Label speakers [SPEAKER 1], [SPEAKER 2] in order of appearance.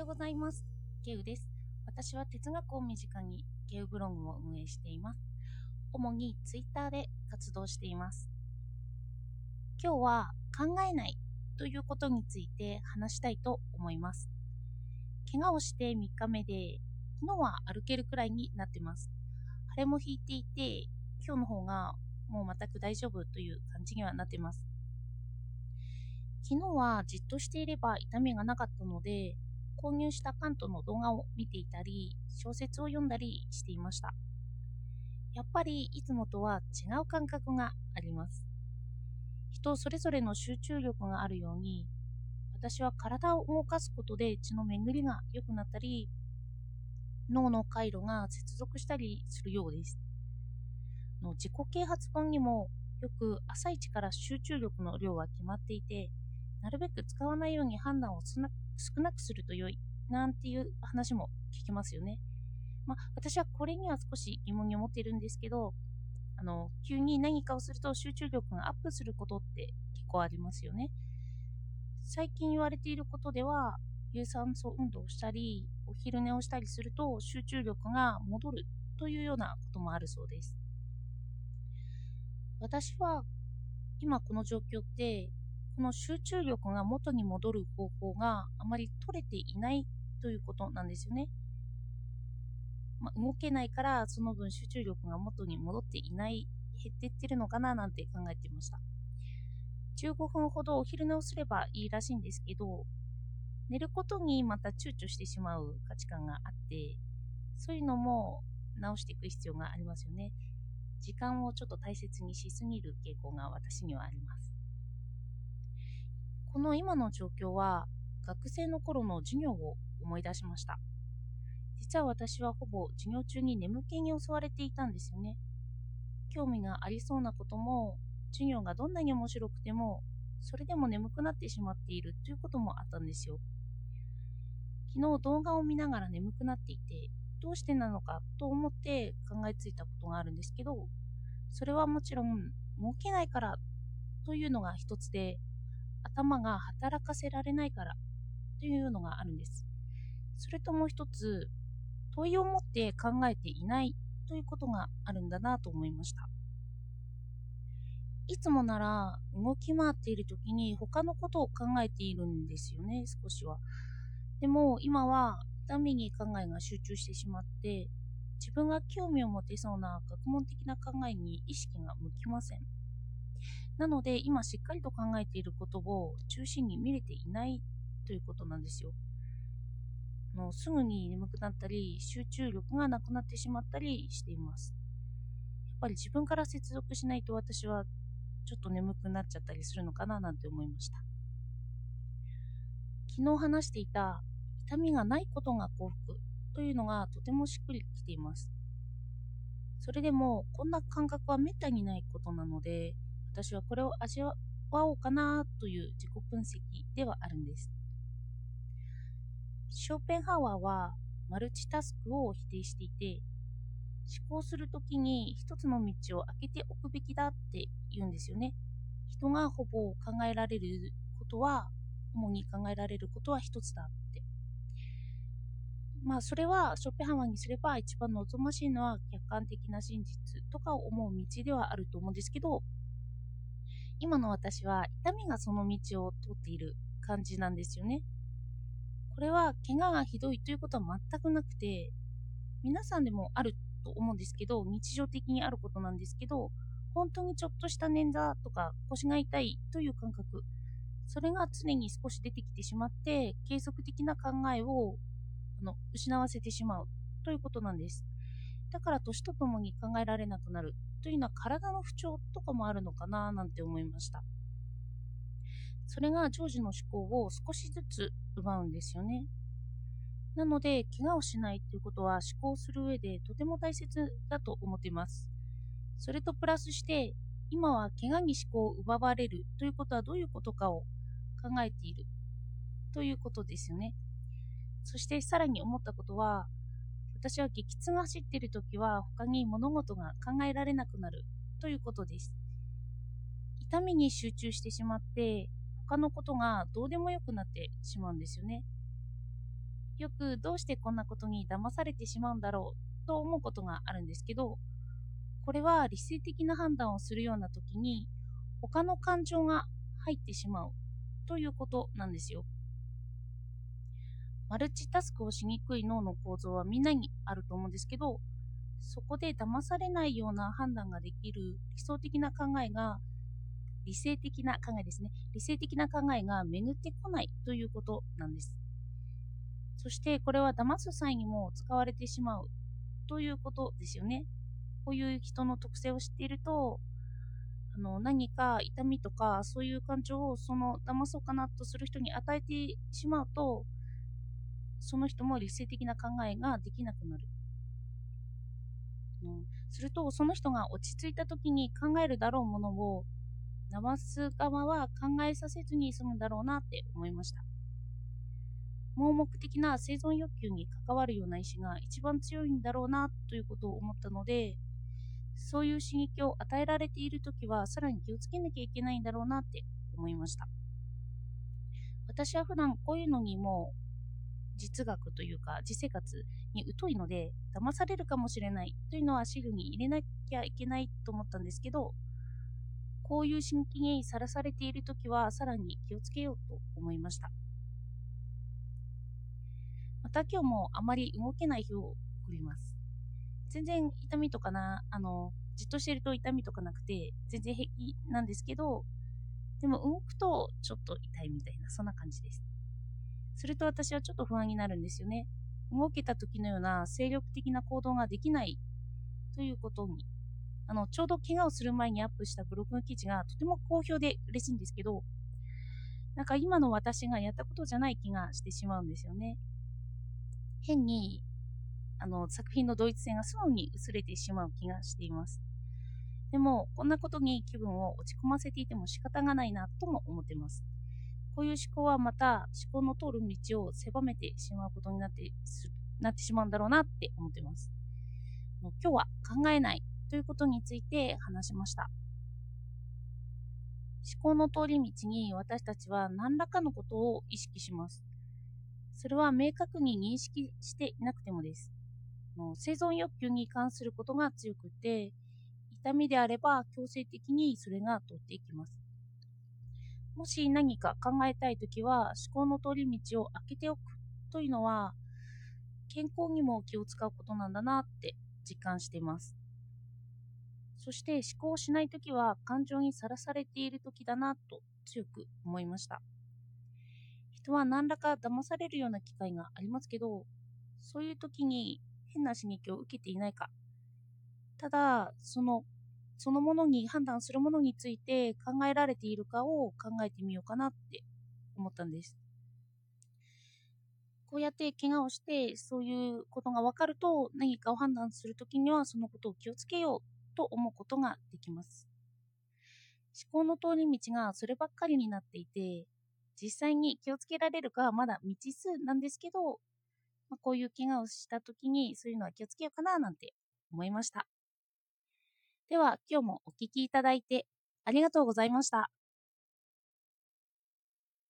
[SPEAKER 1] ようございます。ゲウです。私は哲学を身近にゲウブログを運営しています。主にツイッターで活動しています。今日は考えないということについて話したいと思います。怪我をして3日目で、昨日は歩けるくらいになってます。腫れも引いていて、今日の方がもう全く大丈夫という感じにはなってます。昨日はじっとしていれば痛みがなかったので、購入したカントの動画を見ていたり、小説を読んだりしていました。やっぱりいつもとは違う感覚があります。人それぞれの集中力があるように、私は体を動かすことで血の巡りが良くなったり、脳の回路が接続したりするようです。の自己啓発本にもよく朝一から集中力の量は決まっていて、なるべく使わないように判断をす少なくすると良いなんていう話も聞きますよね。まあ、私はこれには少し疑問に思っているんですけど、あの急に何かをすると集中力がアップすることって結構ありますよね。最近言われていることでは、有酸素運動をしたり、お昼寝をしたりすると集中力が戻るというようなこともあるそうです。私は今この状況ってこの集中力が元に戻る方法があまり取れていないということなんですよね。まあ、動けないからその分集中力が元に戻っていない、減っていってるのかななんて考えていました。15分ほどお昼寝をすればいいらしいんですけど、寝ることにまた躊躇してしまう価値観があって、そういうのも直していく必要がありますよね。時間をちょっと大切にしすぎる傾向が私にはあります。この今の状況は学生の頃の授業を思い出しました。実は私はほぼ授業中に眠気に襲われていたんですよね。興味がありそうなことも、授業がどんなに面白くても、それでも眠くなってしまっているということもあったんですよ。昨日動画を見ながら眠くなっていて、どうしてなのかと思って考えついたことがあるんですけど、それはもちろん、儲けないからというのが一つで、頭が働かせられないからというのがあるんです。それともう一つ、問いを持って考えていないということがあるんだなと思いました。いつもなら動き回っている時に他のことを考えているんですよね、少しは。でも今は痛みに考えが集中してしまって、自分が興味を持てそうな学問的な考えに意識が向きません。なので今しっかりと考えていることを中心に見れていないということなんですよ。もうすぐに眠くなったり集中力がなくなってしまったりしています。やっぱり自分から接続しないと私はちょっと眠くなっちゃったりするのかななんて思いました。昨日話していた痛みがないことが幸福というのがとてもしっくりきています。それでもこんな感覚はめったにないことなので私はこれを味わおうかなという自己分析ではあるんです。ショーペンハワーはマルチタスクを否定していて、思考するときに一つの道を開けておくべきだって言うんですよね。人がほぼ考えられることは、主に考えられることは一つだって。まあそれはショッペンハワーにすれば一番望ましいのは客観的な真実とかを思う道ではあると思うんですけど、今の私は痛みがその道を通っている感じなんですよね。これは怪我がひどいということは全くなくて、皆さんでもあると思うんですけど、日常的にあることなんですけど、本当にちょっとした捻挫とか腰が痛いという感覚、それが常に少し出てきてしまって、継続的な考えをあの失わせてしまうということなんです。だから年とともに考えられなくなるというのは体の不調とかもあるのかななんて思いました。それが常時の思考を少しずつ奪うんですよね。なので、怪我をしないということは思考する上でとても大切だと思っています。それとプラスして、今は怪我に思考を奪われるということはどういうことかを考えているということですよね。そしてさらに思ったことは、私は激痛が走っているときは他に物事が考えられなくなるということです。痛みに集中してしまって他のことがどうでもよくなってしまうんですよね。よくどうしてこんなことに騙されてしまうんだろうと思うことがあるんですけど、これは理性的な判断をするような時に他の感情が入ってしまうということなんですよ。マルチタスクをしにくい脳の構造はみんなにあると思うんですけど、そこで騙されないような判断ができる理想的な考えが、理性的な考えですね。理性的な考えが巡ってこないということなんです。そしてこれは騙す際にも使われてしまうということですよね。こういう人の特性を知っていると、あの何か痛みとかそういう感情をその騙そうかなとする人に与えてしまうと、その人も理性的な考えができなくなる。うん、すると、その人が落ち着いた時に考えるだろうものを、騙す側は考えさせずに済むだろうなって思いました。盲目的な生存欲求に関わるような意志が一番強いんだろうなということを思ったので、そういう刺激を与えられているときはさらに気をつけなきゃいけないんだろうなって思いました。私は普段こういうのにも実学というか実生活に疎いので騙されるかもしれない。というのはシグに入れなきゃいけないと思ったんですけどこういう刺激にさらされている時はさらに気をつけようと思いました。また今日もあまり動けない日を送ります。全然痛みとかなあのじっとしてると痛みとかなくて全然平気なんですけどでも動くとちょっと痛いみたいなそんな感じです。すると私はちょっと不安になるんですよね。動けた時のような精力的な行動ができないということに。あの、ちょうど怪我をする前にアップしたブログの記事がとても好評で嬉しいんですけど、なんか今の私がやったことじゃない気がしてしまうんですよね。変に、あの、作品の同一性が素直に薄れてしまう気がしています。でも、こんなことに気分を落ち込ませていても仕方がないなとも思ってます。こういう思考はまた思考の通る道を狭めてしまうことになってなってしまうんだろうなって思っています。今日は考えないということについて話しました。思考の通り道に私たちは何らかのことを意識します。それは明確に認識していなくてもです。生存欲求に関することが強くて、痛みであれば強制的にそれが通っていきます。もし何か考えたいときは思考の通り道を開けておくというのは健康にも気を使うことなんだなって実感しています。そして思考しないときは感情にさらされているときだなと強く思いました。人は何らか騙されるような機会がありますけど、そういう時に変な刺激を受けていないか。ただ、そのそのものに判断するものについて考えられているかを考えてみようかなって思ったんです。こうやって怪我をしてそういうことが分かると何かを判断するときにはそのことを気をつけようと思うことができます。思考の通り道がそればっかりになっていて実際に気をつけられるかはまだ未知数なんですけど、まあ、こういう怪我をしたときにそういうのは気をつけようかななんて思いました。では、今日もお聴きいただいてありがとうございました。